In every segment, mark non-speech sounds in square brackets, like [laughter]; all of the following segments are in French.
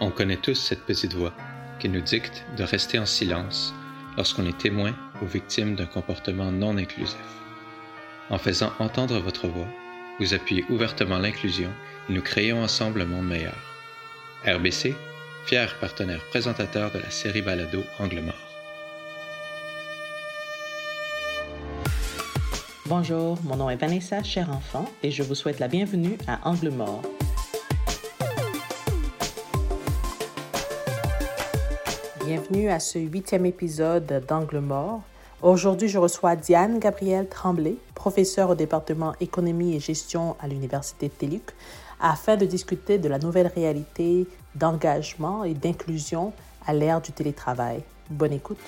On connaît tous cette petite voix qui nous dicte de rester en silence lorsqu'on est témoin ou victime d'un comportement non inclusif. En faisant entendre votre voix, vous appuyez ouvertement l'inclusion et nous créons ensemble un monde meilleur. RBC, fier partenaire présentateur de la série Balado Angle Mort. Bonjour, mon nom est Vanessa Cher Enfant et je vous souhaite la bienvenue à Angle Mort Bienvenue à ce huitième épisode d'Angle Mort. Aujourd'hui, je reçois Diane Gabrielle Tremblay, professeure au département économie et gestion à l'Université de TELUC, afin de discuter de la nouvelle réalité d'engagement et d'inclusion à l'ère du télétravail. Bonne écoute.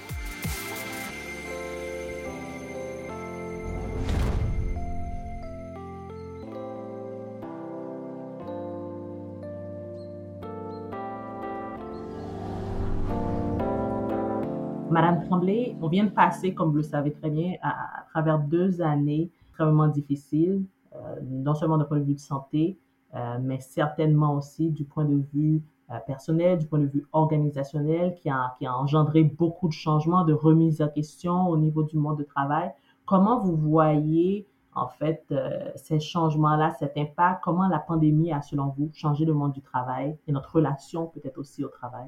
On vient de passer, comme vous le savez très bien, à, travers deux années extrêmement difficiles, euh, non seulement d'un point de vue de santé, euh, mais certainement aussi du point de vue euh, personnel, du point de vue organisationnel, qui a, qui a engendré beaucoup de changements, de remises en question au niveau du monde du travail. Comment vous voyez en fait ces changements-là, cet impact, comment la pandémie a, selon vous, changé le monde du travail et notre relation peut-être aussi au travail?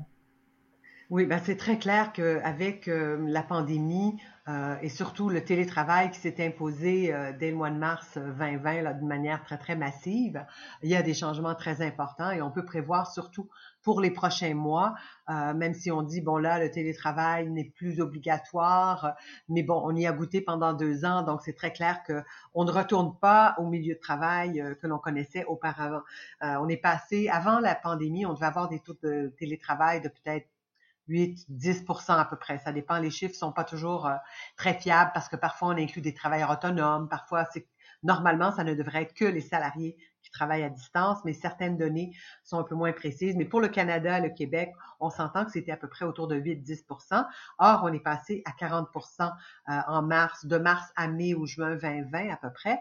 Oui, ben c'est très clair qu'avec euh, la pandémie euh, et surtout le télétravail qui s'est imposé euh, dès le mois de mars 2020 d'une manière très, très massive, il y a des changements très importants et on peut prévoir surtout pour les prochains mois, même si on dit, bon là, le télétravail n'est plus obligatoire, mais bon, on y a goûté pendant deux ans, donc c'est très clair qu'on ne retourne pas au milieu de travail que l'on connaissait auparavant. on est passé, avant la pandémie, on devait avoir des taux de télétravail de peut-être 8, 10% à peu près. Ça dépend. Les chiffres sont pas toujours euh, très fiables parce que parfois on inclut des travailleurs autonomes. Parfois, c'est normalement, ça ne devrait être que les salariés qui travaillent à distance, mais certaines données sont un peu moins précises. Mais pour le Canada, le Québec, on s'entend que c'était à peu près autour de 8-10% Or, on est passé à 40% euh, en mars, de mars à mai ou juin 2020 à peu près.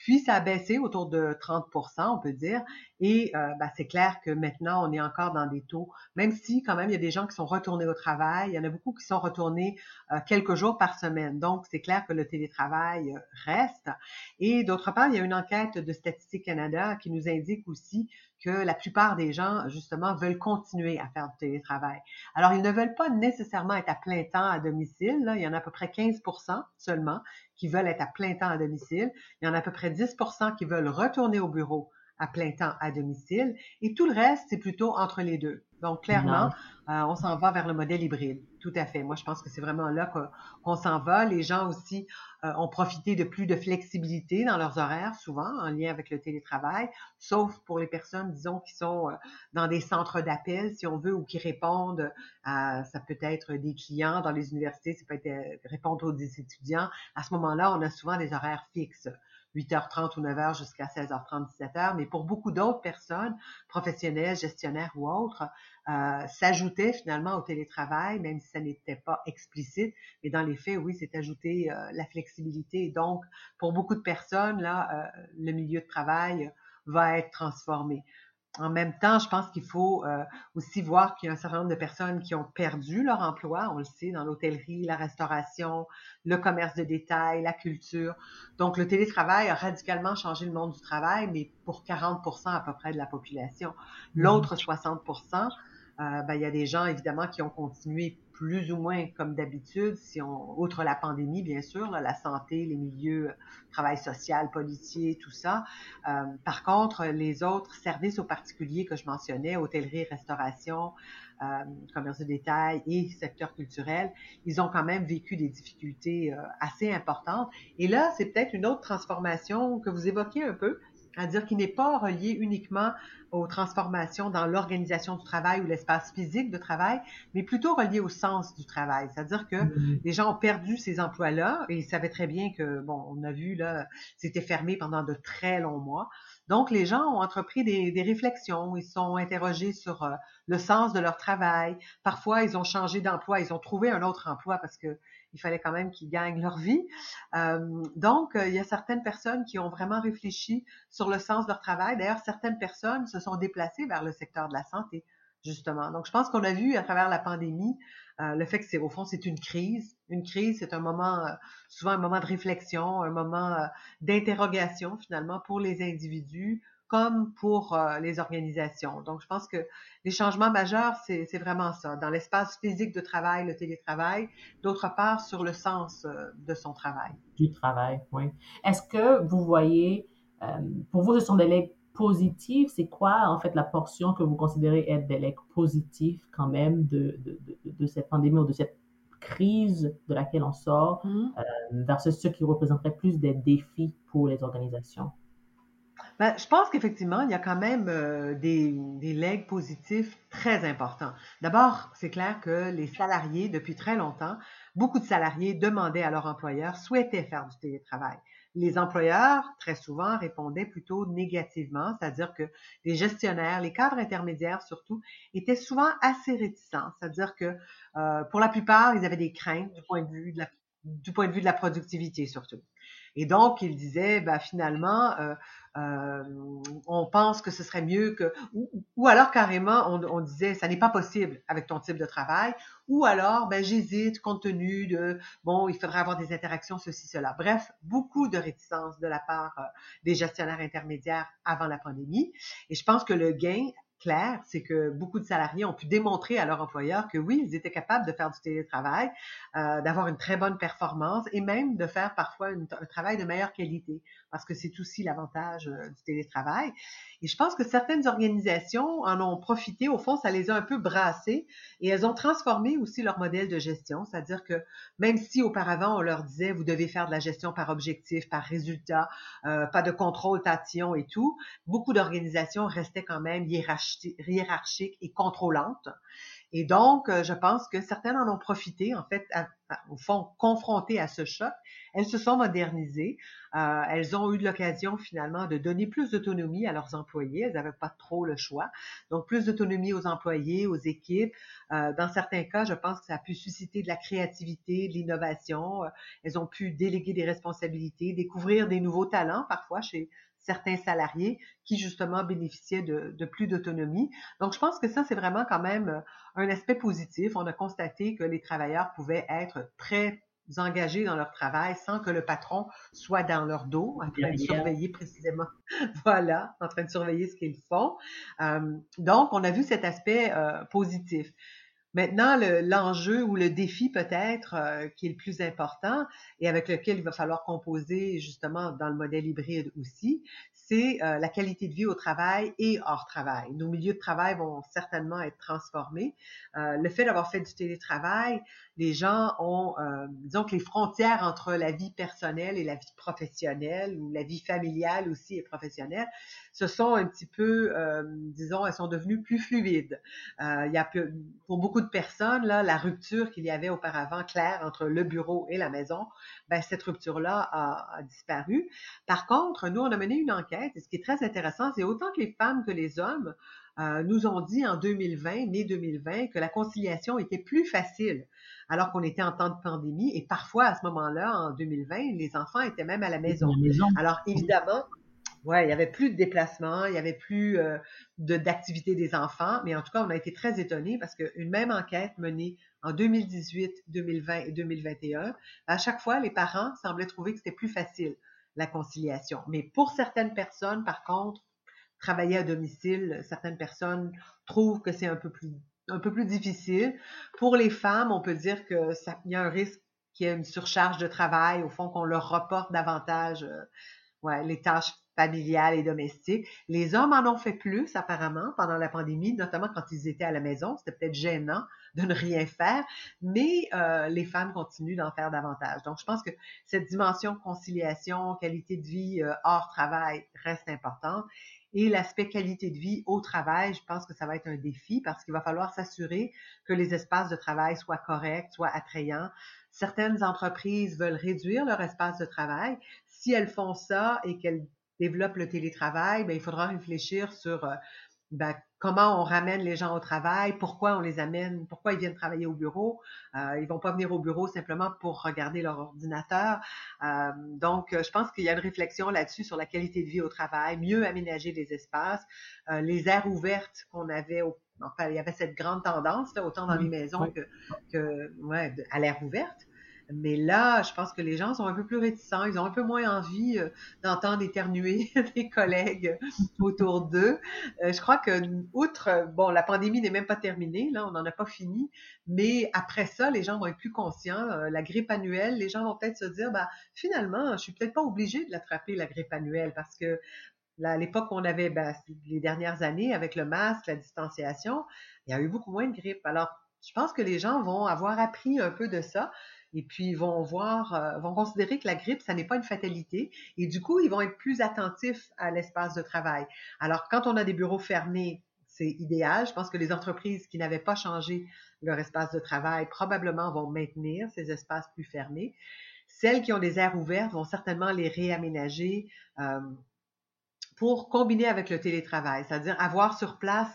Puis ça a baissé autour de 30% on peut dire. Et euh, ben, c'est clair que maintenant, on est encore dans des taux, même si quand même, il y a des gens qui sont retournés au travail. Il y en a beaucoup qui sont retournés euh, quelques jours par semaine. Donc, c'est clair que le télétravail euh, reste. Et d'autre part, il y a une enquête de Statistique Canada qui nous indique aussi que la plupart des gens, justement, veulent continuer à faire du télétravail. Alors, ils ne veulent pas nécessairement être à plein temps à domicile. Il y en a à peu près 15% seulement qui veulent être à plein temps à domicile. Il y en a à peu près 10% qui veulent retourner au bureau à plein temps à domicile. Et tout le reste, c'est plutôt entre les deux. Donc, clairement, euh, on s'en va vers le modèle hybride. Tout à fait. Moi, je pense que c'est vraiment là qu'on s'en va. Les gens aussi euh, ont profité de plus de flexibilité dans leurs horaires, souvent en lien avec le télétravail, sauf pour les personnes, disons, qui sont euh, dans des centres d'appel, si on veut, ou qui répondent à, ça peut être des clients dans les universités, ça peut être répondre aux étudiants. À ce moment-là, on a souvent des horaires fixes. 8h30 ou 9h jusqu'à 16h30, 17h, mais pour beaucoup d'autres personnes, professionnels, gestionnaires ou autres, euh, finalement au télétravail, même si ça n'était pas explicite. Mais dans les faits, oui, c'est ajouté euh, la flexibilité. Donc, pour beaucoup de personnes, là, euh, le milieu de travail va être transformé en même temps, je pense qu'il faut euh, aussi voir qu'il y a un certain nombre de personnes qui ont perdu leur emploi, on le sait, dans l'hôtellerie, la restauration, le commerce de détail, la culture. Donc, le télétravail a radicalement changé le monde du travail, mais pour 40% à peu près de la population. Mmh. L'autre 60% euh, ben, il y a des gens, évidemment, qui ont continué plus ou moins comme d'habitude, si on, outre la pandémie, bien sûr, la santé, les milieux, euh, travail social, policier, tout ça. Euh, par contre, les autres services aux particuliers que je mentionnais, hôtellerie, restauration, euh, commerce de détail et secteur culturel, ils ont quand même vécu des difficultés assez importantes. Et là, c'est peut-être une autre transformation que vous évoquez un peu, c'est-à-dire qu'il n'est pas relié uniquement aux transformations dans l'organisation du travail ou l'espace physique de travail, mais plutôt relié au sens du travail. C'est-à-dire que mm-hmm. les gens ont perdu ces emplois-là et ils savaient très bien que, bon, on a vu, là, c'était fermé pendant de très longs mois. Donc, les gens ont entrepris des, des réflexions, ils sont interrogés sur euh, le sens de leur travail. Parfois, ils ont changé d'emploi, ils ont trouvé un autre emploi parce que il fallait quand même qu'ils gagnent leur vie. Euh, donc, euh, il y a certaines personnes qui ont vraiment réfléchi sur le sens de leur travail. D'ailleurs, certaines personnes se sont déplacées vers le secteur de la santé justement. Donc, je pense qu'on a vu à travers la pandémie euh, le fait que c'est au fond c'est une crise. Une crise, c'est un moment euh, souvent un moment de réflexion, un moment euh, d'interrogation finalement pour les individus comme pour les organisations. Donc, je pense que les changements majeurs, c'est vraiment ça, dans l'espace physique de travail, le télétravail, d'autre part sur le sens de son travail. Du travail, oui. Est-ce que vous voyez, pour vous, ce sont des positif, c'est quoi en fait la portion que vous considérez être des legs positifs quand même de, de, de, cette pandémie ou de cette crise de laquelle on sort mm-hmm. euh, versus ce qui représenterait plus des défis pour les organisations? Ben, je pense qu'effectivement, il y a quand même euh, des, des legs positifs très importants. D'abord, c'est clair que les salariés, depuis très longtemps, beaucoup de salariés demandaient à leur employeur, souhaitaient faire du télétravail. Les employeurs, très souvent, répondaient plutôt négativement, c'est-à-dire que les gestionnaires, les cadres intermédiaires surtout, étaient souvent assez réticents, c'est-à-dire que euh, pour la plupart, ils avaient des craintes du point de vue de la, du point de vue de la productivité surtout. Et donc, ils disaient, bah, finalement, euh, euh, on pense que ce serait mieux que, ou, alors carrément, on, disait, ça n'est pas possible avec ton type de travail, ou alors, ben, j'hésite compte tenu de, bon, il faudrait avoir des interactions, ceci, cela. Bref, beaucoup de réticence de la part euh, des gestionnaires intermédiaires avant la pandémie. Et je pense que le gain clair, c'est que beaucoup de salariés ont pu démontrer à leur employeur que oui, ils étaient capables de faire du télétravail, euh, d'avoir une très bonne performance et même de faire parfois un travail de meilleure qualité, parce que c'est aussi l'avantage euh, du télétravail. Et je pense que certaines organisations en ont profité. Au fond, ça les a un peu brassées et elles ont transformé aussi leur modèle de gestion. C'est-à-dire que même si auparavant on leur disait vous devez faire de la gestion par objectif, par résultat, euh, pas de contrôle tatillon et tout, beaucoup d'organisations restaient quand même hiérarchiques et contrôlantes. Et donc, euh, je pense que certaines en ont profité, en fait, au fond, confrontées à ce choc. Elles se sont modernisées. Euh, elles ont eu l'occasion, finalement, de donner plus d'autonomie à leurs employés. Elles n'avaient pas trop le choix. Donc, plus d'autonomie aux employés, aux équipes. Euh, dans certains cas, je pense que ça a pu susciter de la créativité, de l'innovation. elles ont pu déléguer des responsabilités, découvrir des nouveaux talents, parfois, chez certains salariés qui justement bénéficiaient de, plus d'autonomie. Donc, je pense que ça, c'est vraiment quand même euh, un aspect positif. On a constaté que les travailleurs pouvaient être très engagés dans leur travail sans que le patron soit dans leur dos, en train de surveiller précisément, [laughs] voilà, en train de surveiller ce qu'ils font. Euh, donc, on a vu cet aspect euh, positif. Maintenant, l'enjeu ou le défi peut-être euh, qui est le plus important et avec lequel il va falloir composer justement dans le modèle hybride aussi, c'est euh, la qualité de vie au travail et hors travail. Nos milieux de travail vont certainement être transformés. Euh, le fait d'avoir fait du télétravail, les gens ont, euh, disons que les frontières entre la vie personnelle et la vie professionnelle ou la vie familiale aussi et professionnelle, se sont un petit peu, disons, elles sont devenues plus fluides. Il y a pour beaucoup de personnes là, la rupture qu'il y avait auparavant claire entre le bureau et la maison, ben cette rupture-là a disparu. Par contre, nous on a mené une enquête et ce qui est très intéressant, c'est autant que les femmes que les hommes euh, nous ont dit en 2020, mai 2020, que la conciliation était plus facile alors qu'on était en temps de pandémie. Et parfois, à ce moment-là, en 2020, les enfants étaient même à la maison. Alors, évidemment, ouais, il y avait plus de déplacements, il y avait plus euh, de d'activité des enfants, mais en tout cas, on a été très étonnés parce qu'une même enquête menée en 2018, 2020 et 2021, à chaque fois, les parents semblaient trouver que c'était plus facile la conciliation. Mais pour certaines personnes, par contre, travailler à domicile, certaines personnes trouvent que c'est un peu plus difficile. Pour les femmes, on peut dire que ça, y a un risque qu'il y ait une surcharge de travail, au fond qu'on leur reporte davantage euh, les tâches familiales et domestiques. Les hommes en ont fait plus apparemment pendant la pandémie, notamment quand ils étaient à la maison. C'était peut-être gênant de ne rien faire, mais euh, les femmes continuent d'en faire davantage. Donc, je pense que cette dimension conciliation, qualité de vie euh, hors travail reste importante. Et l'aspect qualité de vie au travail, je pense que ça va être un défi parce qu'il va falloir s'assurer que les espaces de travail soient corrects, soient attrayants. Certaines entreprises veulent réduire leur espace de travail. Si elles font ça et qu'elles développent le télétravail, bien, il faudra réfléchir sur euh, ben, comment on ramène les gens au travail, pourquoi on les amène, pourquoi ils viennent travailler au bureau. Euh, ils vont pas venir au bureau simplement pour regarder leur ordinateur. Euh, donc, je pense qu'il y a une réflexion là-dessus sur la qualité de vie au travail, mieux aménager les espaces, euh, les aires ouvertes qu'on avait enfin, il y avait cette grande tendance, là, autant dans les maisons que, que ouais, à l'air ouverte. Mais là, je pense que les gens sont un peu plus réticents. Ils ont un peu moins envie euh, d'entendre éternuer [laughs] des collègues autour d'eux. Euh, je crois que, outre, bon, la pandémie n'est même pas terminée, là, on n'en a pas fini. Mais après ça, les gens vont être plus conscients. Euh, la grippe annuelle, les gens vont peut-être se dire, bah, finalement, je suis peut-être pas obligé de l'attraper, la grippe annuelle, parce que à l'époque on avait, ben, les dernières années, avec le masque, la distanciation, il y a eu beaucoup moins de grippe. Alors, je pense que les gens vont avoir appris un peu de ça et puis vont voir, euh, vont considérer que la grippe, ça n'est pas une fatalité, et du coup, ils vont être plus attentifs à l'espace de travail. Alors, quand on a des bureaux fermés, c'est idéal. Je pense que les entreprises qui n'avaient pas changé leur espace de travail probablement vont maintenir ces espaces plus fermés. Celles qui ont des aires ouvertes vont certainement les réaménager. Euh, pour combiner avec le télétravail, c'est-à-dire avoir sur place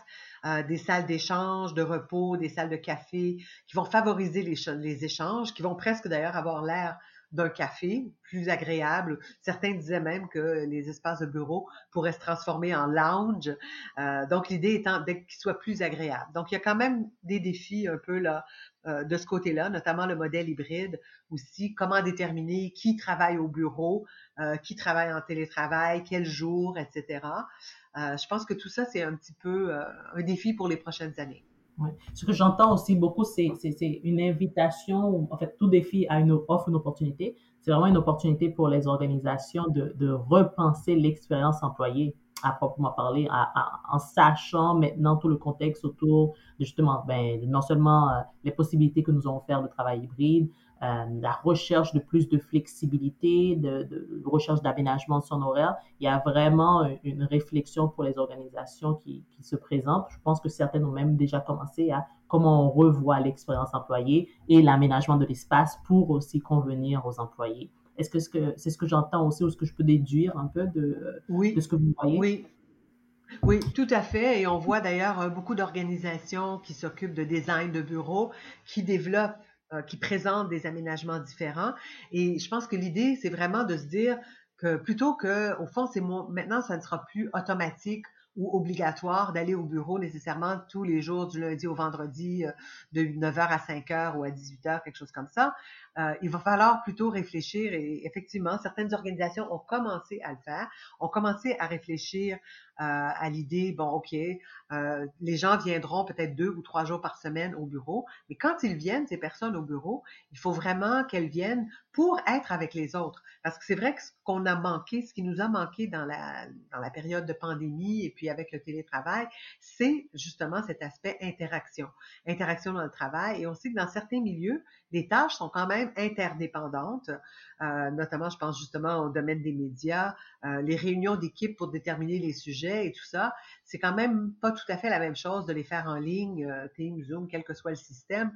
euh, des salles d'échange, de repos, des salles de café qui vont favoriser les, échanges, qui vont presque d'ailleurs avoir l'air d'un café plus agréable. Certains disaient même que les espaces de bureau pourraient se transformer en lounge. Euh, donc l'idée étant qu'ils soient plus agréables. Donc il y a quand même des défis un peu là euh, de ce côté-là, notamment le modèle hybride aussi. Comment déterminer qui travaille au bureau, euh, qui travaille en télétravail, quel jour, etc. Euh, je pense que tout ça, c'est un petit peu euh, un défi pour les prochaines années. Ouais. Ce que j'entends aussi beaucoup, c'est une invitation, en fait, tout défi a une offre, une opportunité. C'est vraiment une opportunité pour les organisations de, repenser l'expérience employée à proprement parler, en sachant maintenant tout le contexte autour justement, ben, non seulement les possibilités que nous avons faire de travail hybride, la recherche de plus de flexibilité, de, de recherche d'aménagement de son horaire. Il y a vraiment une réflexion pour les organisations qui, qui se présentent. Je pense que certaines ont même déjà commencé à comment on revoit l'expérience employée et l'aménagement de l'espace pour aussi convenir aux employés. Est-ce que c'est ce que j'entends aussi ou ce que je peux déduire un peu de, de ce que vous voyez? Oui. Oui, tout à fait. Et on voit d'ailleurs euh, beaucoup d'organisations qui s'occupent de design de bureaux, qui développent euh, qui présentent des aménagements différents. Et je pense que l'idée, c'est vraiment de se dire que plutôt que, au fond, c'est maintenant, ça ne sera plus automatique ou obligatoire d'aller au bureau nécessairement tous les jours du lundi au vendredi euh, de 9h à 5h ou à 18h, quelque chose comme ça. Euh, il va falloir plutôt réfléchir et effectivement, certaines organisations ont commencé à le faire, ont commencé à réfléchir euh, à l'idée, bon, OK, euh, les gens viendront peut-être deux ou trois jours par semaine au bureau, mais quand ils viennent, ces personnes au bureau, il faut vraiment qu'elles viennent pour être avec les autres. Parce que c'est vrai que ce qu'on a manqué, ce qui nous a manqué dans la, dans la période de pandémie et puis avec le télétravail, c'est justement cet aspect interaction. Interaction dans le travail. Et on sait que dans certains milieux, les tâches sont quand même interdépendantes. Euh, notamment, je pense justement au domaine des médias, euh, les réunions d'équipe pour déterminer les sujets et tout ça. C'est quand même pas tout à fait la même chose de les faire en ligne, euh, Teams, Zoom, quel que soit le système.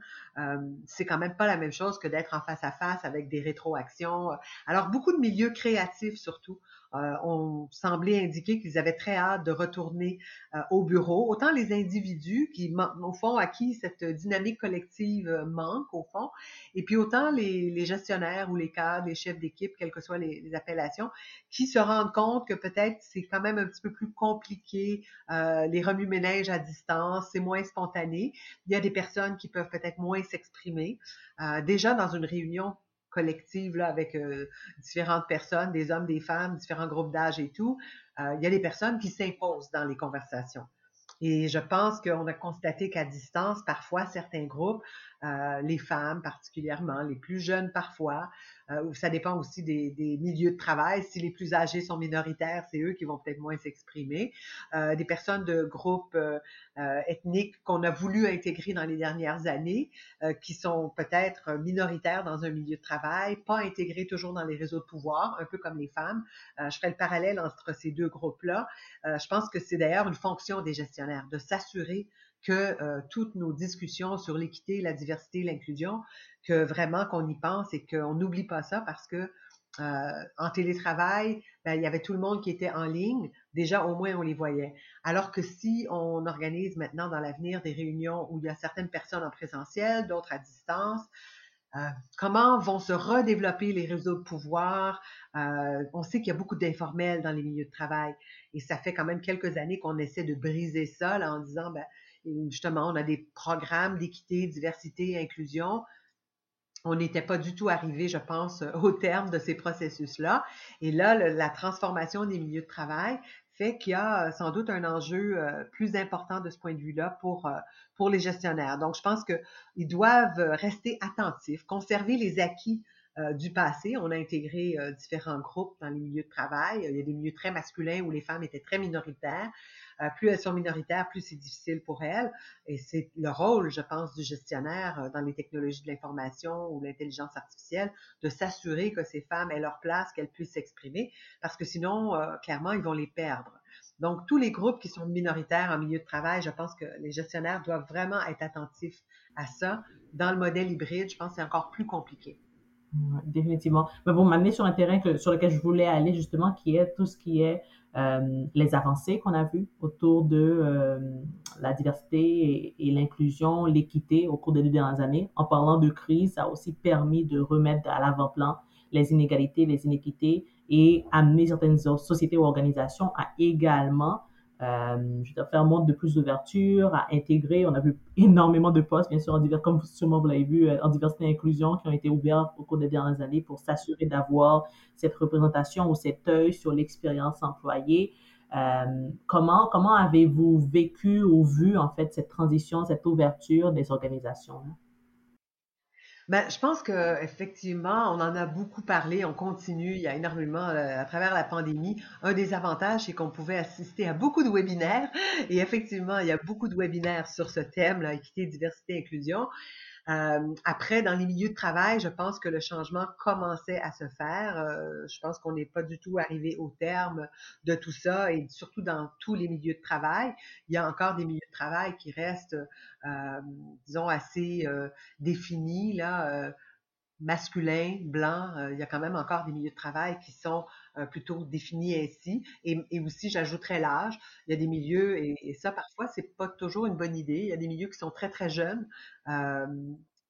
c'est quand même pas la même chose que d'être en face à face avec des rétroactions. Alors, beaucoup de milieux créatifs surtout euh, ont semblé indiquer qu'ils avaient très hâte de retourner euh, au bureau. Autant les individus qui, au fond, à qui cette dynamique collective euh, manque, au fond, et puis autant les, les gestionnaires ou les cadres, les chefs d'équipe, quelles que soient les, les, appellations, qui se rendent compte que peut-être c'est quand même un petit peu plus compliqué, euh, les remue-ménages à distance, c'est moins spontané. Il y a des personnes qui peuvent peut-être moins s'exprimer. Euh, déjà dans une réunion collective là, avec euh, différentes personnes, des hommes, des femmes, différents groupes d'âge et tout, euh, il y a des personnes qui s'imposent dans les conversations. Et je pense qu'on a constaté qu'à distance, parfois, certains groupes, euh, les femmes particulièrement, les plus jeunes parfois, euh, ça dépend aussi des, des, milieux de travail. Si les plus âgés sont minoritaires, c'est eux qui vont peut-être moins s'exprimer. Euh, des personnes de groupes euh, euh, ethniques qu'on a voulu intégrer dans les dernières années, qui sont peut-être minoritaires dans un milieu de travail, pas intégrées toujours dans les réseaux de pouvoir, un peu comme les femmes. je ferai le parallèle entre ces deux groupes-là. je pense que c'est d'ailleurs une fonction des gestionnaires de s'assurer que euh, toutes nos discussions sur l'équité, la diversité, l'inclusion, que vraiment qu'on y pense et qu'on n'oublie pas ça parce que euh, en télétravail, ben, il y avait tout le monde qui était en ligne. Déjà, au moins, on les voyait. Alors que si on organise maintenant dans l'avenir des réunions où il y a certaines personnes en présentiel, d'autres à distance, euh, comment vont se redévelopper les réseaux de pouvoir? On sait qu'il y a beaucoup d'informels dans les milieux de travail et ça fait quand même quelques années qu'on essaie de briser ça en disant ben, justement, on a des programmes d'équité, diversité, inclusion on n'était pas du tout arrivé, je pense, au terme de ces processus-là. Et là, la transformation des milieux de travail fait qu'il y a euh, sans doute un enjeu euh, plus important de ce point de vue-là euh, pour les gestionnaires. Donc, je pense qu'ils doivent rester attentifs, conserver les acquis du passé. On a intégré différents groupes dans les milieux de travail. Il y a des milieux très masculins où les femmes étaient très minoritaires. Euh, plus elles sont minoritaires, plus c'est difficile pour elles. Et c'est le rôle, je pense, du gestionnaire euh, dans les technologies de l'information ou l'intelligence artificielle de s'assurer que ces femmes aient leur place, qu'elles puissent s'exprimer, parce que sinon, euh, clairement, ils vont les perdre. Donc, tous les groupes qui sont minoritaires en milieu de travail, je pense que les gestionnaires doivent vraiment être attentifs à ça. Dans le modèle hybride, je pense que c'est encore plus compliqué. définitivement. Mais vous m'amenez sur un terrain sur lequel je voulais aller justement, qui est tout ce qui est euh, les avancées qu'on a vues autour de euh, la diversité et, l'inclusion, l'équité au cours des deux dernières années. En parlant de crise, ça a aussi permis de remettre à l'avant-plan les inégalités, les inéquités et amener certaines sociétés ou organisations à également euh, je dois faire montre de plus d'ouverture, à intégrer. On a vu [laughs] énormément de postes, bien sûr, en divers, comme sûrement vous l'avez vu, euh, en diversité et inclusion qui ont été ouverts au cours des dernières années pour s'assurer d'avoir cette représentation ou cet œil sur l'expérience employée. Euh, comment comment avez-vous vécu ou vu en fait cette transition, cette ouverture des organisations? Ben, je pense que effectivement, on en a beaucoup parlé, on continue, il y a énormément euh, à travers la pandémie. Un des avantages, c'est qu'on pouvait assister à beaucoup de webinaires et effectivement, il y a beaucoup de webinaires sur ce thème, là, équité, diversité, inclusion. Euh, après, dans les milieux de travail, je pense que le changement commençait à se faire. Euh, je pense qu'on n'est pas du tout arrivé au terme de tout ça et surtout dans tous les milieux de travail. Il y a encore des milieux de travail qui restent, euh, disons, assez définis, là masculin, blanc, il y a quand même encore des milieux de travail qui sont plutôt définis ainsi. Et, aussi, j'ajouterais l'âge. Il y a des milieux, et, ça, parfois, c'est pas toujours une bonne idée. Il y a des milieux qui sont très, très jeunes.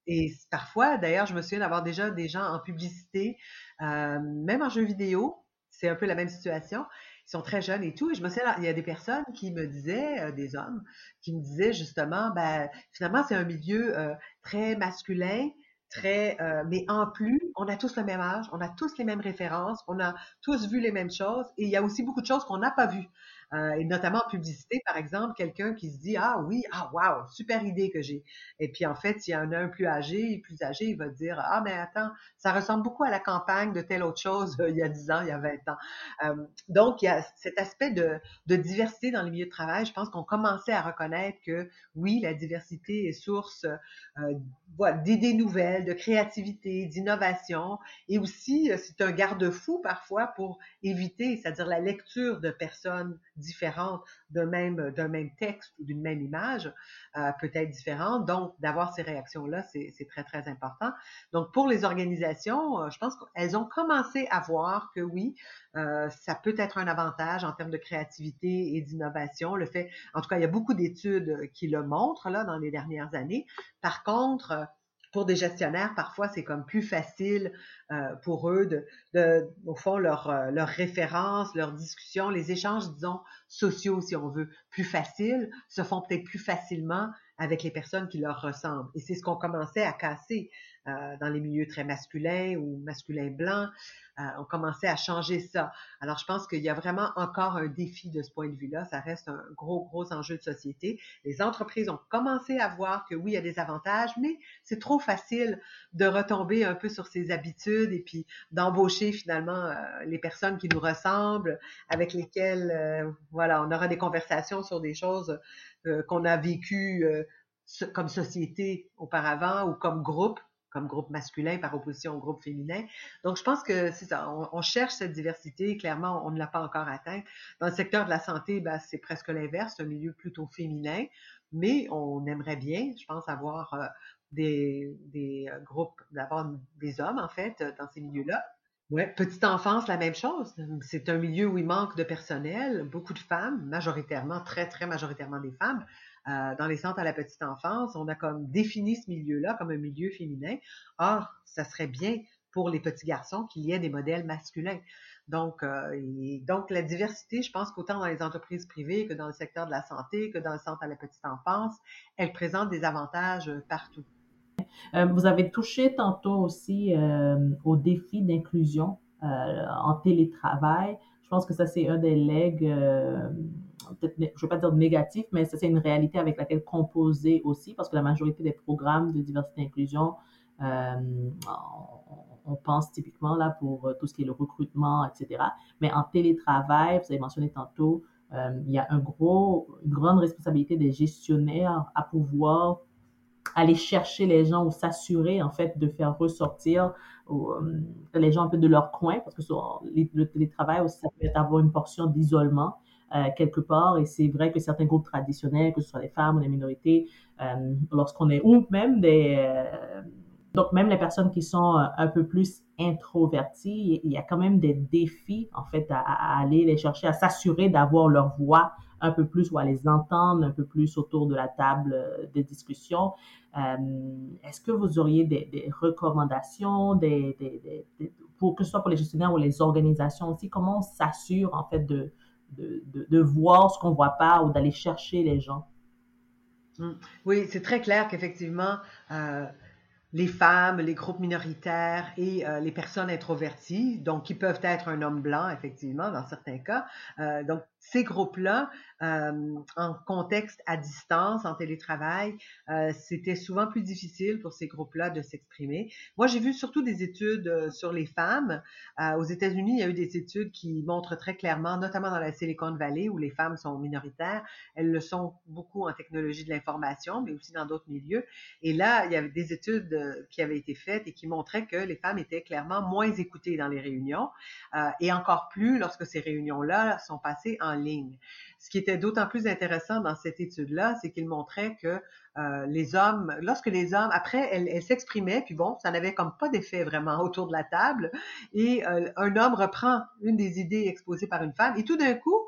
et parfois, d'ailleurs, je me souviens d'avoir déjà des gens en publicité, même en jeu vidéo, c'est un peu la même situation. Ils sont très jeunes et tout. Et je me souviens, il y a des personnes qui me disaient, des hommes, qui me disaient justement, ben, finalement, c'est un milieu très masculin, très, euh, mais en plus, on a tous le même âge, on a tous les mêmes références, on a tous vu les mêmes choses, et il y a aussi beaucoup de choses qu'on n'a pas vues. Euh, et notamment en publicité, par exemple, quelqu'un qui se dit ah oui, ah wow, super idée que j'ai. Et puis en fait, s'il y en a un plus âgé, plus âgé, il va dire ah mais attends, ça ressemble beaucoup à la campagne de telle autre chose [laughs] il y a 10 ans, il y a 20 ans. Euh, donc il y a cet aspect de, diversité dans les milieux de travail. Je pense qu'on commençait à reconnaître que oui, la diversité est source euh, d'idées nouvelles, de créativité, d'innovation, et aussi c'est un garde-fou parfois pour éviter, c'est-à-dire la lecture de personnes différentes d'un même, texte ou d'une même image euh, peut être différente. Donc, d'avoir ces réactions-là, c'est, c'est très, très important. Donc, pour les organisations, euh, je pense qu'elles ont commencé à voir que oui, euh, ça peut être un avantage en termes de créativité et d'innovation. Le fait, en tout cas, il y a beaucoup d'études qui le montrent là dans les dernières années. Par contre, pour des gestionnaires, parfois, c'est comme plus facile euh, pour eux de, au fond, leur, euh, leur référence, leur discussion, les échanges, disons, sociaux, si on veut, plus faciles, se font peut-être plus facilement avec les personnes qui leur ressemblent. Et c'est ce qu'on commençait à casser euh, dans les milieux très masculins ou masculins blancs. Euh, on commençait à changer ça. Alors, je pense qu'il y a vraiment encore un défi de ce point de vue-là. Ça reste un gros, gros enjeu de société. Les entreprises ont commencé à voir que oui, il y a des avantages, mais c'est trop facile de retomber un peu sur ses habitudes et puis d'embaucher finalement euh, les personnes qui nous ressemblent, avec lesquelles, voilà, on aura des conversations sur des choses euh, qu'on a vécu euh, comme société auparavant ou comme groupe, comme groupe masculin par opposition au groupe féminin. Donc, je pense que c'est ça. On, cherche cette diversité. Clairement, on ne l'a pas encore atteint. Dans le secteur de la santé, ben, c'est presque l'inverse, un milieu plutôt féminin. Mais on aimerait bien, je pense, avoir euh, des, des groupes, d'avoir des hommes, en fait, dans ces milieux-là. Ouais, petite enfance, la même chose. C'est un milieu où il manque de personnel, beaucoup de femmes, majoritairement, très, très majoritairement des femmes. Euh, dans les centres à la petite enfance, on a comme défini ce milieu-là comme un milieu féminin. Or, ça serait bien pour les petits garçons qu'il y ait des modèles masculins. Donc, euh, donc la diversité, je pense qu'autant dans les entreprises privées que dans le secteur de la santé, que dans le centre à la petite enfance, elle présente des avantages partout. vous avez touché tantôt aussi au défi d'inclusion en télétravail. Je pense que ça, c'est un des legs peut-être, je ne veux pas dire négatif, mais c'est une réalité avec laquelle composer aussi, parce que la majorité des programmes de diversité et inclusion, euh, on, pense typiquement là pour euh, tout ce qui est le recrutement, etc. Mais en télétravail, vous avez mentionné tantôt, euh, il y a un gros, une grande responsabilité des gestionnaires à pouvoir aller chercher les gens ou s'assurer en fait de faire ressortir les gens un peu de leur coin parce que le télétravail aussi ça peut être avoir une portion d'isolement quelque part. Et c'est vrai que certains groupes traditionnels, que ce soit les femmes ou les minorités, euh, lorsqu'on est, ou même des, euh, donc même les personnes qui sont un peu plus introverties, il y a quand même des défis en fait à, aller les chercher, à s'assurer d'avoir leur voix un peu plus ou à les entendre un peu plus autour de la table de discussion. Est-ce que vous auriez des, des recommandations, des, des, pour que ce soit pour les gestionnaires ou les organisations aussi, comment on s'assure en fait de, de, voir ce qu'on voit pas ou d'aller chercher les gens. Hum. Oui, c'est très clair qu'effectivement, euh, les femmes, les groupes minoritaires et euh, les personnes introverties, donc qui peuvent être un homme blanc, effectivement, dans certains cas. Euh, donc, ces groupes-là, euh, en contexte à distance, en télétravail, c'était souvent plus difficile pour ces groupes-là de s'exprimer. Moi, j'ai vu surtout des études sur les femmes. aux États-Unis, il y a eu des études qui montrent très clairement, notamment dans la Silicon Valley, où les femmes sont minoritaires, elles le sont beaucoup en technologie de l'information, mais aussi dans d'autres milieux. Et là, il y avait des études qui avaient été faites et qui montraient que les femmes étaient clairement moins écoutées dans les réunions, et encore plus lorsque ces réunions-là sont passées en ligne. Ce qui était d'autant plus intéressant dans cette étude-là, c'est qu'il montrait que euh, les hommes, lorsque les hommes, après, elles, s'exprimaient, puis bon, ça n'avait comme pas d'effet vraiment autour de la table, et euh, un homme reprend une des idées exposées par une femme, et tout d'un coup,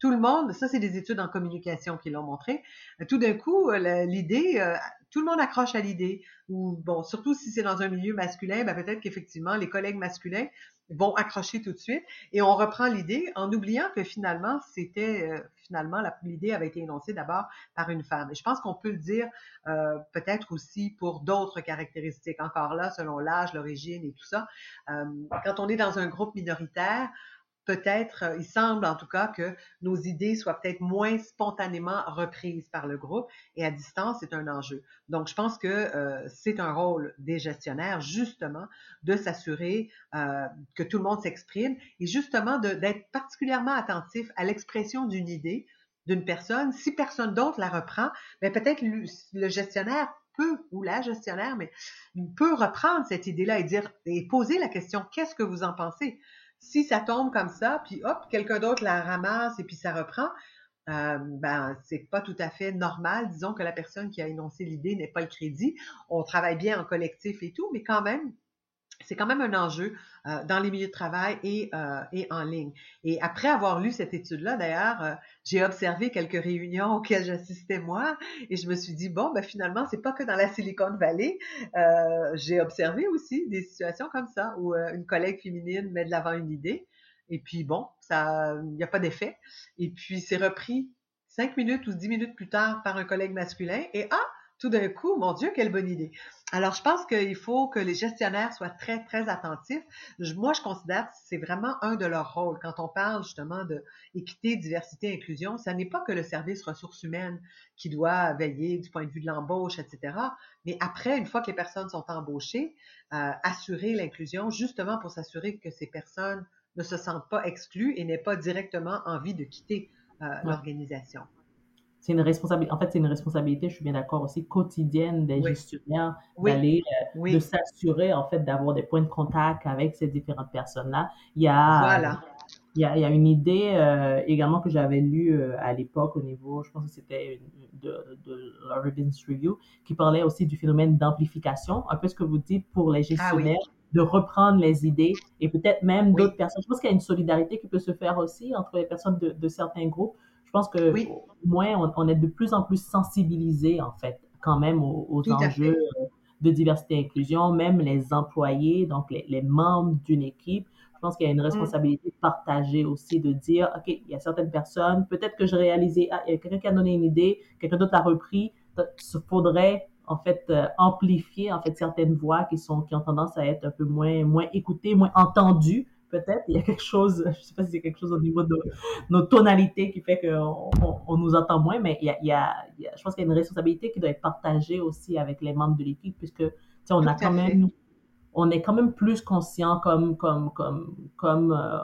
tout le monde, ça c'est des études en communication qui l'ont montré, tout d'un coup, l'idée, euh, tout le monde accroche à l'idée. Ou bon, surtout si c'est dans un milieu masculin, ben peut-être qu'effectivement les collègues masculins vont accrocher tout de suite. Et on reprend l'idée en oubliant que finalement, c'était euh, finalement l'idée avait été énoncée d'abord par une femme. Et je pense qu'on peut le dire euh, peut-être aussi pour d'autres caractéristiques. Encore là, selon l'âge, l'origine et tout ça. Euh, quand on est dans un groupe minoritaire, peut-être, euh, il semble en tout cas que nos idées soient peut-être moins spontanément reprises par le groupe et à distance, c'est un enjeu. Donc, je pense que euh, c'est un rôle des gestionnaires, justement, de s'assurer euh, que tout le monde s'exprime et justement d'être particulièrement attentif à l'expression d'une idée d'une personne. Si personne d'autre la reprend, mais ben, peut-être le, gestionnaire peut, ou la gestionnaire, mais peut reprendre cette idée-là et dire, et poser la question, qu'est-ce que vous en pensez? Si ça tombe comme ça, puis hop, quelqu'un d'autre la ramasse et puis ça reprend, euh, ben c'est pas tout à fait normal. Disons que la personne qui a énoncé l'idée n'est pas le crédit. On travaille bien en collectif et tout, mais quand même, c'est quand même un enjeu euh, dans les milieux de travail et, euh, et en ligne. Et après avoir lu cette étude-là, d'ailleurs, euh, j'ai observé quelques réunions auxquelles j'assistais moi et je me suis dit, bon, ben finalement, c'est pas que dans la Silicon Valley. j'ai observé aussi des situations comme ça où une collègue féminine met de l'avant une idée et puis bon, ça, il n'y a pas d'effet. Et puis c'est repris cinq minutes ou dix minutes plus tard par un collègue masculin et ah, tout d'un coup, mon Dieu, quelle bonne idée. Alors, je pense qu'il faut que les gestionnaires soient très, très attentifs. moi, je considère que c'est vraiment un de leurs rôles. Quand on parle justement de équité, diversité, inclusion, ça n'est pas que le service ressources humaines qui doit veiller du point de vue de l'embauche, etc. Mais après, une fois que les personnes sont embauchées, euh, assurer l'inclusion, justement pour s'assurer que ces personnes ne se sentent pas exclues et n'aient pas directement envie de quitter euh, l'organisation c'est une responsabilité, en fait, c'est une responsabilité, je suis bien d'accord aussi, quotidienne des gestionnaires d'aller, euh, de s'assurer, en fait, d'avoir des points de contact avec ces différentes personnes-là. Il y a, il, y a, il y a une idée euh, également que j'avais lue euh, à l'époque au niveau, je pense que c'était de, de la Ravens Review, qui parlait aussi du phénomène d'amplification, un peu ce que vous dites pour les ah gestionnaires. de reprendre les idées et peut-être même d'autres personnes. Je pense qu'il y a une solidarité qui peut se faire aussi entre les personnes de, de certains groupes je pense que au moins on, est de plus en plus sensibilisé en fait quand même aux, enjeux euh, de diversité et inclusion, même les employés, donc les, membres d'une équipe. Je pense qu'il y a une mm. responsabilité partagée aussi de dire, OK, il y a certaines personnes, peut-être que je réalisais, ah, il y a quelqu'un qui a donné une idée, quelqu'un d'autre l'a repris, il faudrait en fait euh, amplifier en fait certaines voix qui sont qui ont tendance à être un peu moins moins écoutées, moins entendues peut-être. Il y a quelque chose, [laughs] je sais pas si c'est quelque chose au niveau de nos tonalités qui fait qu'on on, nous entend moins, mais il y a, il y a, je pense qu'il y a une responsabilité qui doit être partagée aussi avec les membres de l'équipe puisque on a quand même on est quand même plus conscient comme comme comme comme euh,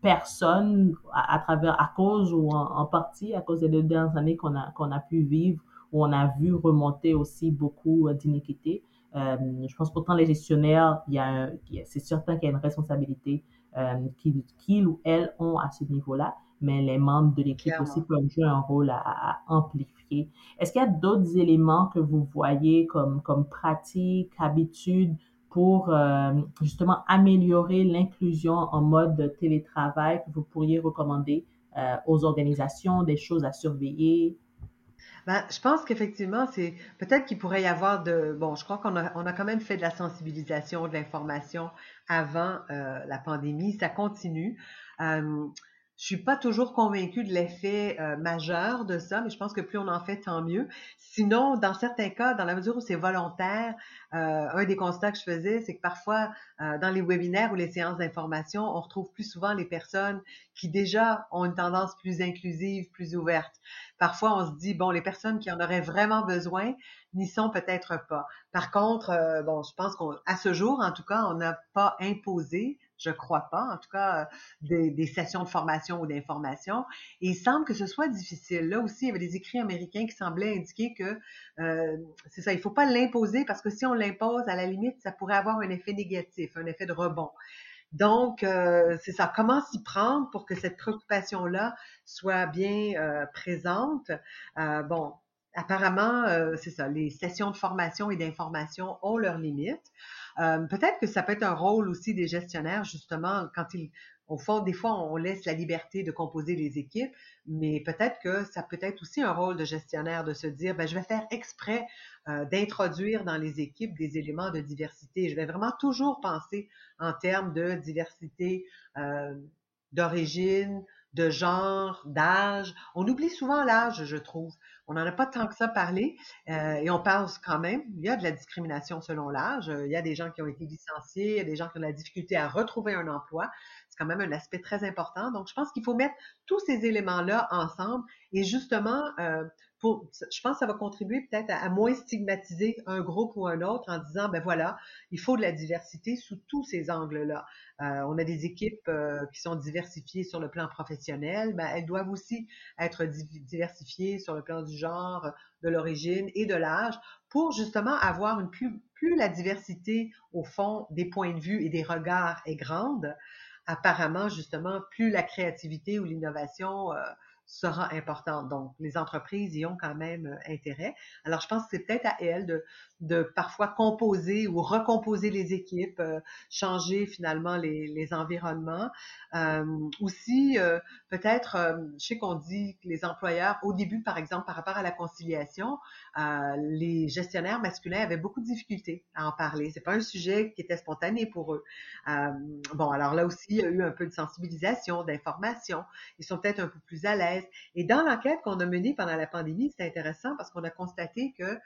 personne à, travers à cause ou en, partie à cause des deux dernières années qu'on a qu'on a pu vivre où on a vu remonter aussi beaucoup euh, d'iniquités. Euh, je pense pourtant les gestionnaires, il y a, c'est certain qu'il y a une responsabilité euh, qu'ils ou elles ont à ce niveau-là, mais les membres de l'équipe aussi peuvent jouer un rôle à, à amplifier. Est-ce qu'il y a d'autres éléments que vous voyez comme comme pratiques, habitudes pour euh, justement améliorer l'inclusion en mode télétravail que vous pourriez recommander euh, aux organisations, des choses à surveiller? Ben, je pense qu'effectivement, c'est peut-être qu'il pourrait y avoir de bon, je crois qu'on a, on a quand même fait de la sensibilisation, de l'information avant euh, la pandémie, ça continue. Euh, je suis pas toujours convaincue de l'effet euh, majeur de ça, mais je pense que plus on en fait, tant mieux. Sinon, dans certains cas, dans la mesure où c'est volontaire, euh, un des constats que je faisais, c'est que parfois, euh, dans les webinaires ou les séances d'information, on retrouve plus souvent les personnes qui déjà ont une tendance plus inclusive, plus ouverte. Parfois, on se dit, bon, les personnes qui en auraient vraiment besoin n'y sont peut-être pas. Par contre, bon, je pense qu'à ce jour, en tout cas, on n'a pas imposé je crois pas, en tout cas, euh, des, sessions de formation ou d'information. Et il semble que ce soit difficile. Là aussi, il y avait des écrits américains qui semblaient indiquer que euh, c'est ça, il faut pas l'imposer parce que si on l'impose, à la limite, ça pourrait avoir un effet négatif, un effet de rebond. Donc, euh, c'est ça. Comment s'y prendre pour que cette préoccupation-là soit bien présente? bon, apparemment, c'est ça. Les sessions de formation et d'information ont leurs limites. Euh, peut-être que ça peut être un rôle aussi des gestionnaires, justement, quand ils, au fond, des fois, on laisse la liberté de composer les équipes, mais peut-être que ça peut être aussi un rôle de gestionnaire de se dire, ben, je vais faire exprès euh, d'introduire dans les équipes des éléments de diversité. Je vais vraiment toujours penser en termes de diversité euh, d'origine, de genre, d'âge. On oublie souvent l'âge, je trouve. On n'en a pas tant que ça parlé euh, et on pense quand même, il y a de la discrimination selon l'âge. Il y a des gens qui ont été licenciés, il y a des gens qui ont de la difficulté à retrouver un emploi. C'est quand même un aspect très important. Donc, je pense qu'il faut mettre tous ces éléments-là ensemble et justement, euh, je pense que ça va contribuer peut-être à, moins stigmatiser un groupe ou un autre en disant, ben voilà, il faut de la diversité sous tous ces angles-là. Euh, on a des équipes euh, qui sont diversifiées sur le plan professionnel, ben elles doivent aussi être diversifiées sur le plan du genre, de l'origine et de l'âge pour justement avoir une plus, plus la diversité au fond des points de vue et des regards est grande, apparemment justement plus la créativité ou l'innovation euh, sera importante. Donc, les entreprises y ont quand même euh, intérêt. Alors, je pense que c'est peut-être à elles de, de parfois composer ou recomposer les équipes, euh, changer finalement les, les environnements. Euh, aussi, euh, peut-être, je sais qu'on dit que les employeurs, au début, par exemple, par rapport à la conciliation, les gestionnaires masculins avaient beaucoup de difficultés à en parler. C'est pas un sujet qui était spontané pour eux. bon, alors là aussi, il y a eu un peu de sensibilisation, d'information. Ils sont peut-être un peu plus à l'aise. Et dans l'enquête qu'on a menée pendant la pandémie, c'est intéressant parce qu'on a constaté que,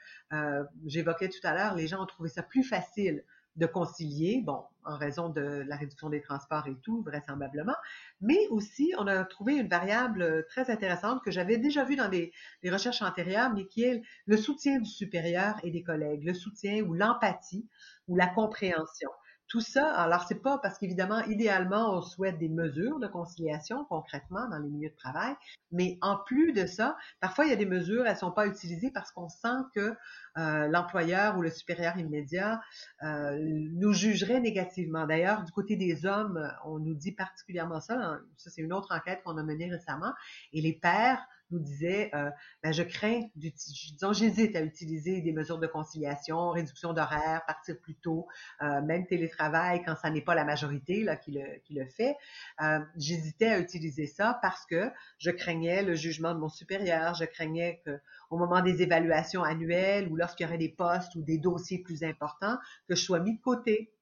j'évoquais tout à l'heure, les gens ont trouvé ça plus facile de concilier, bon, en raison de la réduction des transports et tout, vraisemblablement, mais aussi on a trouvé une variable très intéressante que j'avais déjà vue dans des, des, recherches antérieures, mais qui est le soutien du supérieur et des collègues, le soutien ou l'empathie ou la compréhension. Tout ça, alors c'est pas parce qu'évidemment, idéalement, on souhaite des mesures de conciliation concrètement dans les milieux de travail, mais en plus de ça, parfois il y a des mesures, elles sont pas utilisées parce qu'on sent que euh, l'employeur ou le supérieur immédiat euh, nous jugerait négativement. D'ailleurs, du côté des hommes, on nous dit particulièrement ça. Ça, c'est une autre enquête qu'on a menée récemment. Et les pères nous disait, euh, ben, je crains, disons, j'hésite à utiliser des mesures de conciliation, réduction d'horaire, partir plus tôt, euh, même télétravail quand ça n'est pas la majorité là qui le, fait. Euh, j'hésitais à utiliser ça parce que je craignais le jugement de mon supérieur, je craignais que au moment des évaluations annuelles ou lorsqu'il y aurait des postes ou des dossiers plus importants, que je sois mis de côté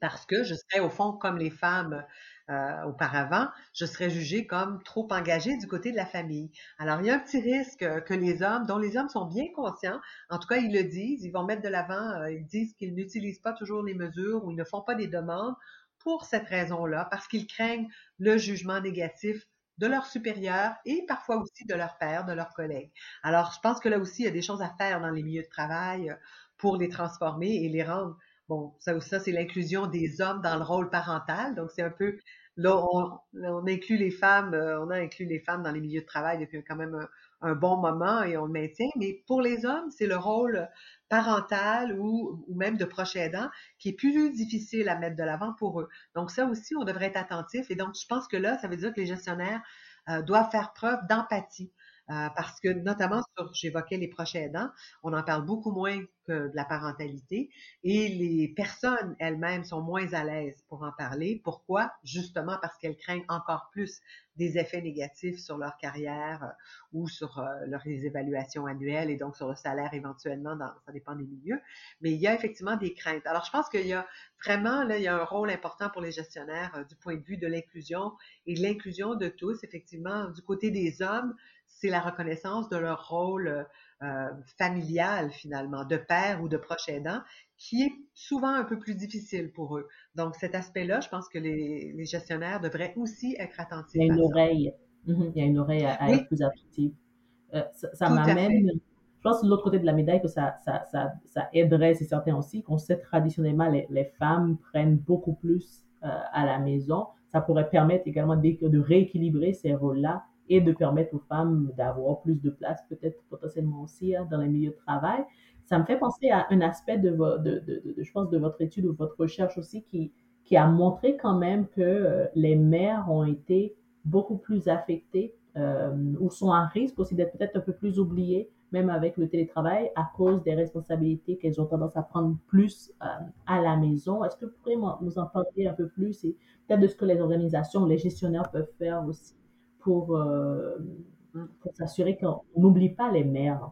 parce que je serais au fond comme les femmes euh, auparavant, je serais jugée comme trop engagée du côté de la famille. Alors, il y a un petit risque que les hommes, dont les hommes sont bien conscients, en tout cas, ils le disent, ils vont mettre de l'avant, euh, ils disent qu'ils n'utilisent pas toujours les mesures ou ils ne font pas des demandes pour cette raison-là, parce qu'ils craignent le jugement négatif de leurs supérieurs et parfois aussi de leurs pères, de leurs collègues. Alors, je pense que là aussi, il y a des choses à faire dans les milieux de travail euh, pour les transformer et les rendre Bon, ça, ça c'est l'inclusion des hommes dans le rôle parental. Donc, c'est un peu, là, on, inclut les femmes, euh, on a inclus les femmes dans les milieux de travail depuis quand même un, bon moment et on le maintient. Mais pour les hommes, c'est le rôle parental ou, même de proche aidant qui est plus difficile à mettre de l'avant pour eux. Donc, ça aussi, on devrait être attentif. Et donc, je pense que là, ça veut dire que les gestionnaires euh, doivent faire preuve d'empathie. Euh, parce que notamment sur, j'évoquais les proches aidants, on en parle beaucoup moins que de la parentalité et les personnes elles-mêmes sont moins à l'aise pour en parler. Pourquoi? Justement parce qu'elles craignent encore plus des effets négatifs sur leur carrière euh, ou sur euh, leurs évaluations annuelles et donc sur le salaire éventuellement, dans, ça dépend des milieux. Mais il y a effectivement des craintes. Alors je pense qu'il y a vraiment, là, il y a un rôle important pour les gestionnaires du point de vue de l'inclusion et l'inclusion de tous, effectivement, du côté des hommes c'est la reconnaissance de leur rôle euh, euh, familial finalement, de père ou de proche aidant, qui est souvent un peu plus difficile pour eux. Donc cet aspect-là, je pense que les, gestionnaires devraient aussi être attentifs. Il y a une oreille, mhm. il y a une oreille à, être plus attentive. Euh, ça, m'amène, je pense de l'autre côté de la médaille que ça, ça, ça, aiderait, c'est certain aussi, qu'on sait traditionnellement les, les, femmes prennent beaucoup plus à la maison. Ça pourrait permettre également de, de rééquilibrer ces rôles-là et de permettre aux femmes d'avoir plus de place, peut-être potentiellement aussi hein, dans les milieux de travail. Ça me fait penser à un aspect de, de, je pense, de votre étude ou votre recherche aussi qui, qui a montré quand même que euh, les mères ont été beaucoup plus affectées euh, ou sont à risque aussi d'être peut-être un peu plus oubliées, même avec le télétravail, à cause des responsabilités qu'elles ont tendance à prendre plus euh, à la maison. Est-ce que vous pourriez nous en parler un peu plus et peut-être de ce que les organisations, les gestionnaires peuvent faire aussi? Pour, euh, pour s'assurer qu'on n'oublie pas les mères.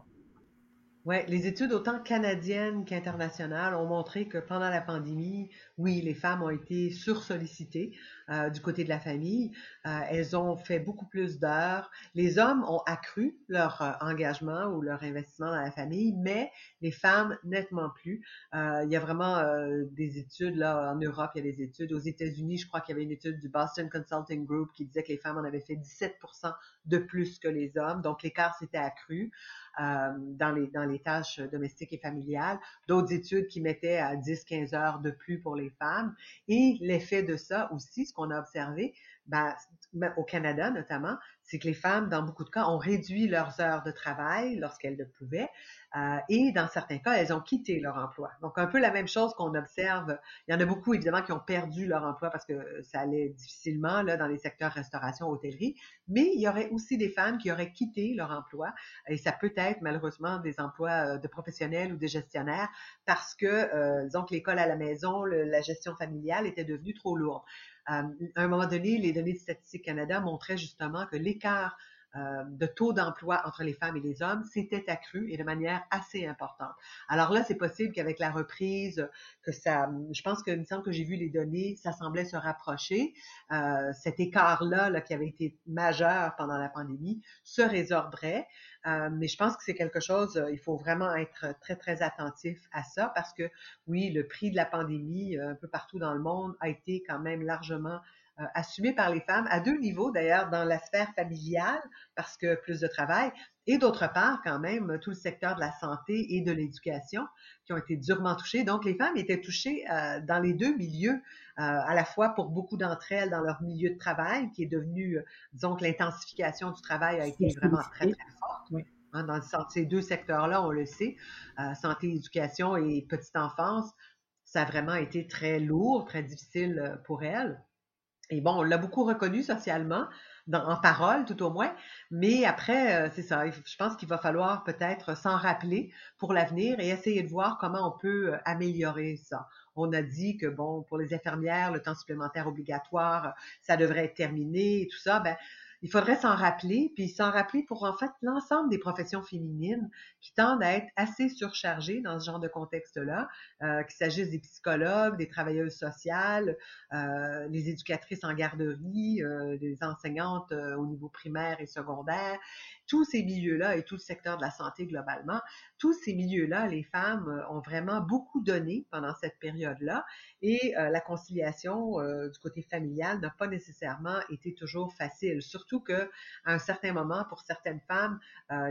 Oui, les études autant canadiennes qu'internationales ont montré que pendant la pandémie, oui, les femmes ont été sursollicitées euh, du côté de la famille. Euh, elles ont fait beaucoup plus d'heures. Les hommes ont accru leur euh, engagement ou leur investissement dans la famille, mais les femmes nettement plus. il y a vraiment des études là en Europe, il y a des études aux États-Unis. Je crois qu'il y avait une étude du Boston Consulting Group qui disait que les femmes en avaient fait 17% de plus que les hommes. Donc l'écart s'était accru. Euh, dans, les, dans les tâches domestiques et familiales, d'autres études qui mettaient à 10-15 heures de plus pour les femmes. Et l'effet de ça aussi, ce qu'on a observé, ben, au Canada notamment, c'est que les femmes, dans beaucoup de cas, ont réduit leurs heures de travail lorsqu'elles le pouvaient, euh, et dans certains cas, elles ont quitté leur emploi. Donc, un peu la même chose qu'on observe. Il y en a beaucoup, évidemment, qui ont perdu leur emploi parce que ça allait difficilement là, dans les secteurs restauration, hôtellerie, mais il y aurait aussi des femmes qui auraient quitté leur emploi, et ça peut être malheureusement des emplois euh, de professionnels ou de gestionnaires, parce que, euh, disons que l'école à la maison, la gestion familiale était devenue trop lourde. Euh, à un moment donné, les données de Statistique Canada montraient justement que l'écart euh, de taux d'emploi entre les femmes et les hommes s'était accru et de manière assez importante. Alors là, c'est possible qu'avec la reprise, que ça, je pense que, il me semble que j'ai vu les données, ça semblait se rapprocher. Euh, cet écart-là, là, qui avait été majeur pendant la pandémie, se résorberait. Euh, mais je pense que c'est quelque chose, il faut vraiment être très, très attentif à ça parce que oui, le prix de la pandémie un peu partout dans le monde a été quand même largement euh, assumé par les femmes à deux niveaux d'ailleurs dans la sphère familiale parce que plus de travail et d'autre part quand même tout le secteur de la santé et de l'éducation qui ont été durement touchés. Donc les femmes étaient touchées euh, dans les deux milieux, euh, à la fois pour beaucoup d'entre elles dans leur milieu de travail qui est devenu, disons que l'intensification du travail a été vraiment très très forte. Oui. Hein, dans ces deux secteurs-là, on le sait, santé, éducation et petite enfance, ça a vraiment été très lourd, très difficile pour elles. Et bon, on l'a beaucoup reconnu socialement, en parole tout au moins, mais après, euh, c'est ça, je pense qu'il va falloir peut-être s'en rappeler pour l'avenir et essayer de voir comment on peut euh, améliorer ça. On a dit que, bon, pour les infirmières, le temps supplémentaire obligatoire, ça devrait être terminé et tout ça. Ben, il faudrait s'en rappeler, puis s'en rappeler pour en fait l'ensemble des professions féminines qui tendent à être assez surchargées dans ce genre de contexte-là, euh, qu'il s'agisse des psychologues, des travailleuses sociales, euh, les éducatrices en garderie, euh, les enseignantes au niveau primaire et secondaire, tous ces milieux-là et tout le secteur de la santé globalement, tous ces milieux-là, les femmes euh, ont vraiment beaucoup donné pendant cette période-là et euh, la conciliation euh, du côté familial n'a pas nécessairement été toujours facile, surtout que à un certain moment, pour certaines femmes,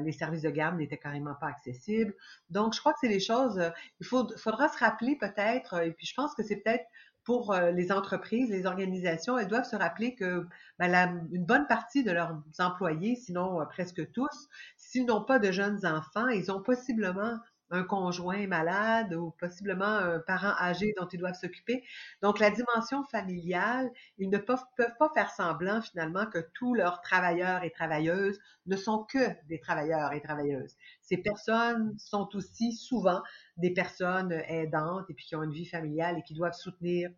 les services de garde n'étaient carrément pas accessibles. Donc, je crois que c'est des choses, il faudra se rappeler peut-être, et puis je pense que c'est peut-être pour euh, les entreprises, les organisations, elles doivent se rappeler que ben, une bonne partie de leurs employés, sinon euh, presque tous, s'ils n'ont pas de jeunes enfants, ils ont possiblement un conjoint malade ou possiblement un parent âgé dont ils doivent s'occuper. Donc, la dimension familiale, ils ne peuvent, pas faire semblant finalement que tous leurs travailleurs et travailleuses ne sont que des travailleurs et travailleuses. Ces personnes sont aussi souvent des personnes aidantes et puis qui ont une vie familiale et qui doivent soutenir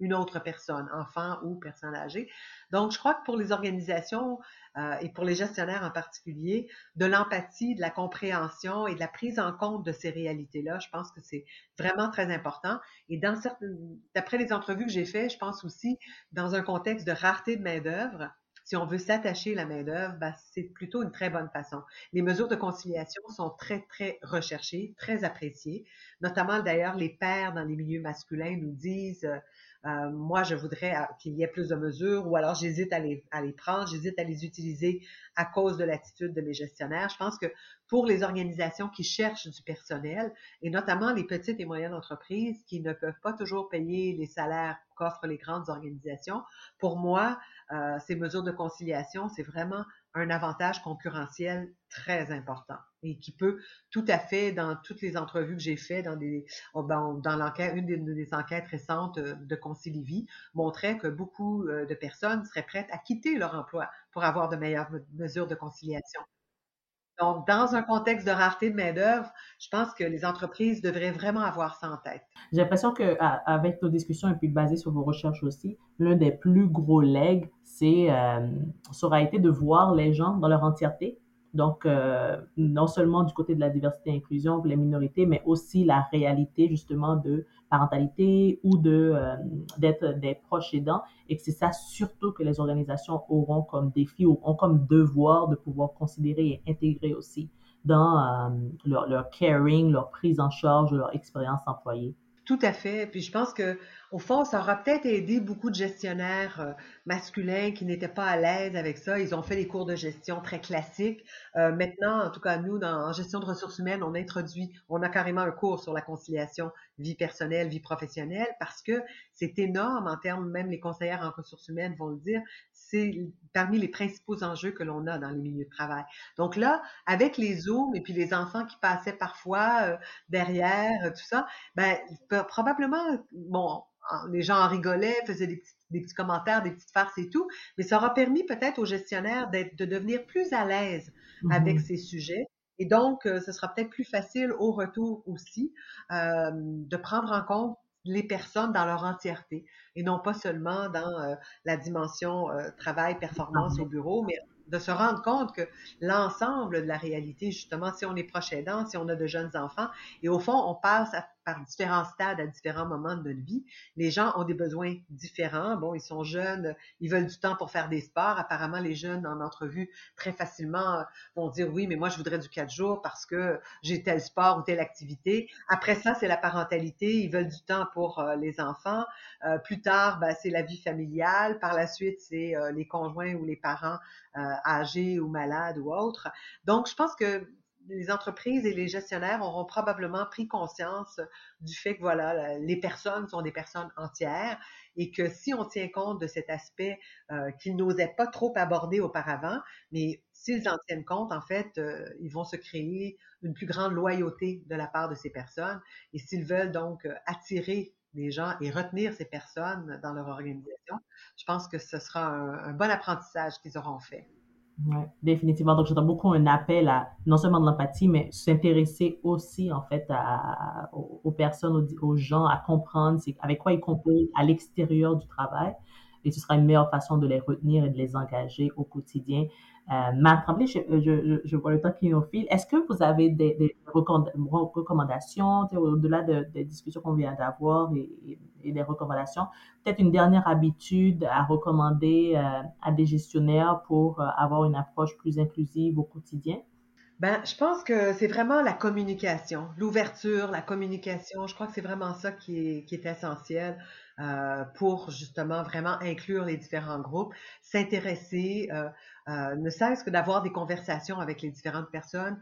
une autre personne, enfant ou personne âgée. Donc, je crois que pour les organisations euh, et pour les gestionnaires en particulier, de l'empathie, de la compréhension et de la prise en compte de ces réalités-là, je pense que c'est vraiment très important. Et d'après les entrevues que j'ai faites, je pense aussi dans un contexte de rareté de main-d'œuvre, si on veut s'attacher la main-d'œuvre, ben, c'est plutôt une très bonne façon. Les mesures de conciliation sont très, très recherchées, très appréciées. Notamment, d'ailleurs, les pères dans les milieux masculins nous disent euh, euh, moi, je voudrais euh, qu'il y ait plus de mesures ou alors j'hésite à les, à les prendre, j'hésite à les utiliser à cause de l'attitude de mes gestionnaires. Je pense que pour les organisations qui cherchent du personnel et notamment les petites et moyennes entreprises qui ne peuvent pas toujours payer les salaires qu'offrent les grandes organisations, pour moi, euh, ces mesures de conciliation, c'est vraiment un avantage concurrentiel très important et qui peut tout à fait, dans toutes les entrevues que j'ai faites, dans, oh, ben, l'enquête, une des, enquêtes récentes euh, de Concilivie, montrait que beaucoup euh, de personnes seraient prêtes à quitter leur emploi pour avoir de meilleures mesures de conciliation. Donc, dans un contexte de rareté de main-d'œuvre, je pense que les entreprises devraient vraiment avoir ça en tête. J'ai l'impression qu'avec nos discussions et puis basées sur vos recherches aussi, l'un des plus gros legs, c'est, ça aura été de voir les gens dans leur entièreté, donc, euh, non seulement du côté de la diversité et inclusion pour les minorités, mais aussi la réalité justement de parentalité ou de euh, d'être des proches aidants et que c'est ça surtout que les organisations auront comme défi ou ont comme devoir de pouvoir considérer et intégrer aussi dans euh, leur, leur caring, leur prise en charge leur expérience employée. Tout à fait. Puis je pense que au fond, ça aura peut-être aidé beaucoup de gestionnaires euh, masculins qui n'étaient pas à l'aise avec ça. Ils ont fait des cours de gestion très classiques. Euh, maintenant, en tout cas, nous, dans, en gestion de ressources humaines, on introduit, on a carrément un cours sur la conciliation vie personnelle, vie professionnelle, parce que c'est énorme en termes, même les conseillères en ressources humaines vont le dire, c'est parmi les principaux enjeux que l'on a dans les milieux de travail. Donc là, avec les Zooms et puis les enfants qui passaient parfois euh, derrière, tout ça, ben, probablement, bon, les gens en rigolaient, faisaient des petits, commentaires, des petites farces et tout, mais ça aura permis peut-être aux gestionnaires de devenir plus à l'aise avec ces sujets. Et donc, euh, ce sera peut-être plus facile au retour aussi euh, de prendre en compte les personnes dans leur entièreté et non pas seulement dans euh, la dimension travail, performance au bureau, mais de se rendre compte que l'ensemble de la réalité, justement, si on est proche aidant, si on a de jeunes enfants, et au fond, on passe à par différents stades à différents moments de notre vie. Les gens ont des besoins différents. Bon, ils sont jeunes, ils veulent du temps pour faire des sports. Apparemment, les jeunes en entrevue très facilement vont dire oui, mais moi je voudrais du quatre jours parce que j'ai tel sport ou telle activité. Après ça, c'est la parentalité. Ils veulent du temps pour euh, les enfants. Euh, plus tard, ben, c'est la vie familiale. Par la suite, c'est euh, les conjoints ou les parents âgés ou malades ou autres. Donc, je pense que les entreprises et les gestionnaires auront probablement pris conscience du fait que voilà, les personnes sont des personnes entières et que si on tient compte de cet aspect euh, qu'ils n'osaient pas trop aborder auparavant, mais s'ils en tiennent compte, en fait, euh, ils vont se créer une plus grande loyauté de la part de ces personnes. Et s'ils veulent donc euh, attirer les gens et retenir ces personnes dans leur organisation, je pense que ce sera un bon apprentissage qu'ils auront fait. Oui, définitivement. Donc, j'entends beaucoup un appel à non seulement de l'empathie, mais s'intéresser aussi, en fait, à, aux, personnes, aux, gens, à comprendre avec quoi ils composent à l'extérieur du travail. et ce sera une meilleure façon de les retenir et de les engager au quotidien. Euh, Mme Tremblay, je, je, je, vois le temps qui nous file. Est-ce que vous avez des, recommandations, au-delà des discussions qu'on vient d'avoir et, des recommandations, peut-être une dernière habitude à recommander euh, à des gestionnaires pour euh, avoir une approche plus inclusive au quotidien? Ben, je pense que c'est vraiment la communication, l'ouverture, la communication. Je crois que c'est vraiment ça qui est essentiel euh, pour justement vraiment inclure les différents groupes, s'intéresser, euh, euh, ne serait-ce que d'avoir des conversations avec les différentes personnes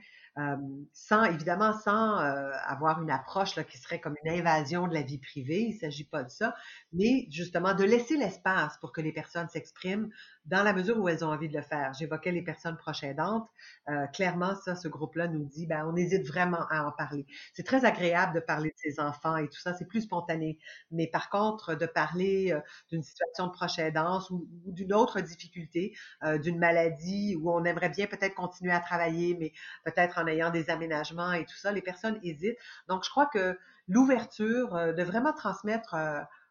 sans évidemment sans avoir une approche là, qui serait comme une invasion de la vie privée. Il ne s'agit pas de ça, mais justement de laisser l'espace pour que les personnes s'expriment dans la mesure où elles ont envie de le faire. J'évoquais les personnes proches aidantes. Euh, clairement, ça, ce groupe-là nous dit, ben, on hésite vraiment à en parler. C'est très agréable de parler de ses enfants et tout ça, c'est plus spontané. Mais par contre, de parler d'une situation de proche aidance ou, d'une autre difficulté, d'une maladie où on aimerait bien peut-être continuer à travailler, mais peut-être en ayant des aménagements et tout ça, les personnes hésitent. Donc, je crois que l'ouverture, euh, de vraiment transmettre,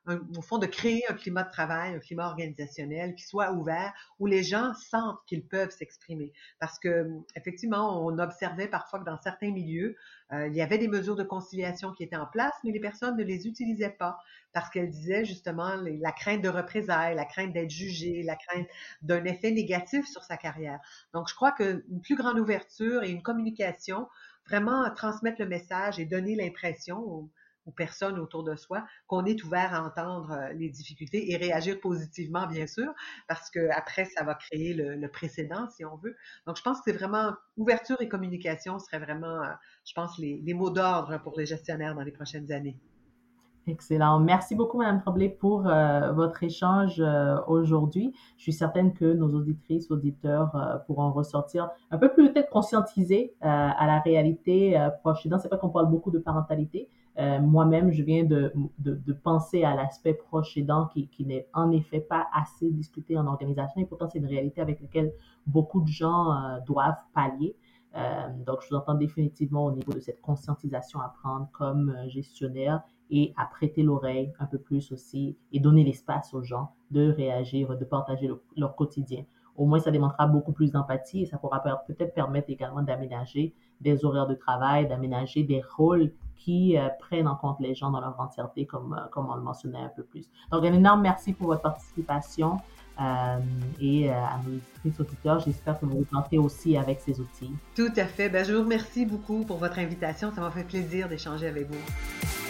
euh, au fond, de créer un climat de travail, un climat organisationnel qui soit ouvert, où les gens sentent qu'ils peuvent s'exprimer. Parce que, effectivement, on observait parfois que dans certains milieux, euh, il y avait des mesures de conciliation qui étaient en place, mais les personnes ne les utilisaient pas parce qu'elles disaient justement la crainte de représailles, la crainte d'être jugé, la crainte d'un effet négatif sur sa carrière. Donc, je crois qu'une plus grande ouverture et une communication, vraiment transmettre le message et donner l'impression aux, personnes autour de soi qu'on est ouvert à entendre euh, les difficultés et réagir positivement, bien sûr, parce que après ça va créer le, précédent, si on veut. Donc, je pense que c'est vraiment ouverture et communication serait vraiment, euh, je pense, les, mots d'ordre pour les gestionnaires dans les prochaines années. Excellent. Merci beaucoup, Madame Tremblay, pour euh, votre échange aujourd'hui. Je suis certaine que nos auditrices, auditeurs pourront ressortir un peu plus peut-être conscientisés à la réalité proche. C'est pas qu'on parle beaucoup de parentalité. Moi-même, je viens de, de, de penser à l'aspect proche aidant qui, qui n'est en effet pas assez discuté en organisation et pourtant c'est une réalité avec laquelle beaucoup de gens doivent pallier. donc, je vous entends définitivement au niveau de cette conscientisation à prendre comme gestionnaire et à prêter l'oreille un peu plus aussi et donner l'espace aux gens de réagir, de partager leur quotidien. Au moins, ça démontrera beaucoup plus d'empathie et ça pourra peut-être permettre également d'aménager des horaires de travail, d'aménager des rôles qui euh, prennent en compte les gens dans leur entièreté, comme, euh, comme on le mentionnait un peu plus. Donc, un énorme merci pour votre participation euh, et à nos auditeurs. J'espère que vous vous sentez aussi avec ces outils. Tout à fait. Ben, je vous remercie beaucoup pour votre invitation. Ça m'a fait plaisir d'échanger avec vous.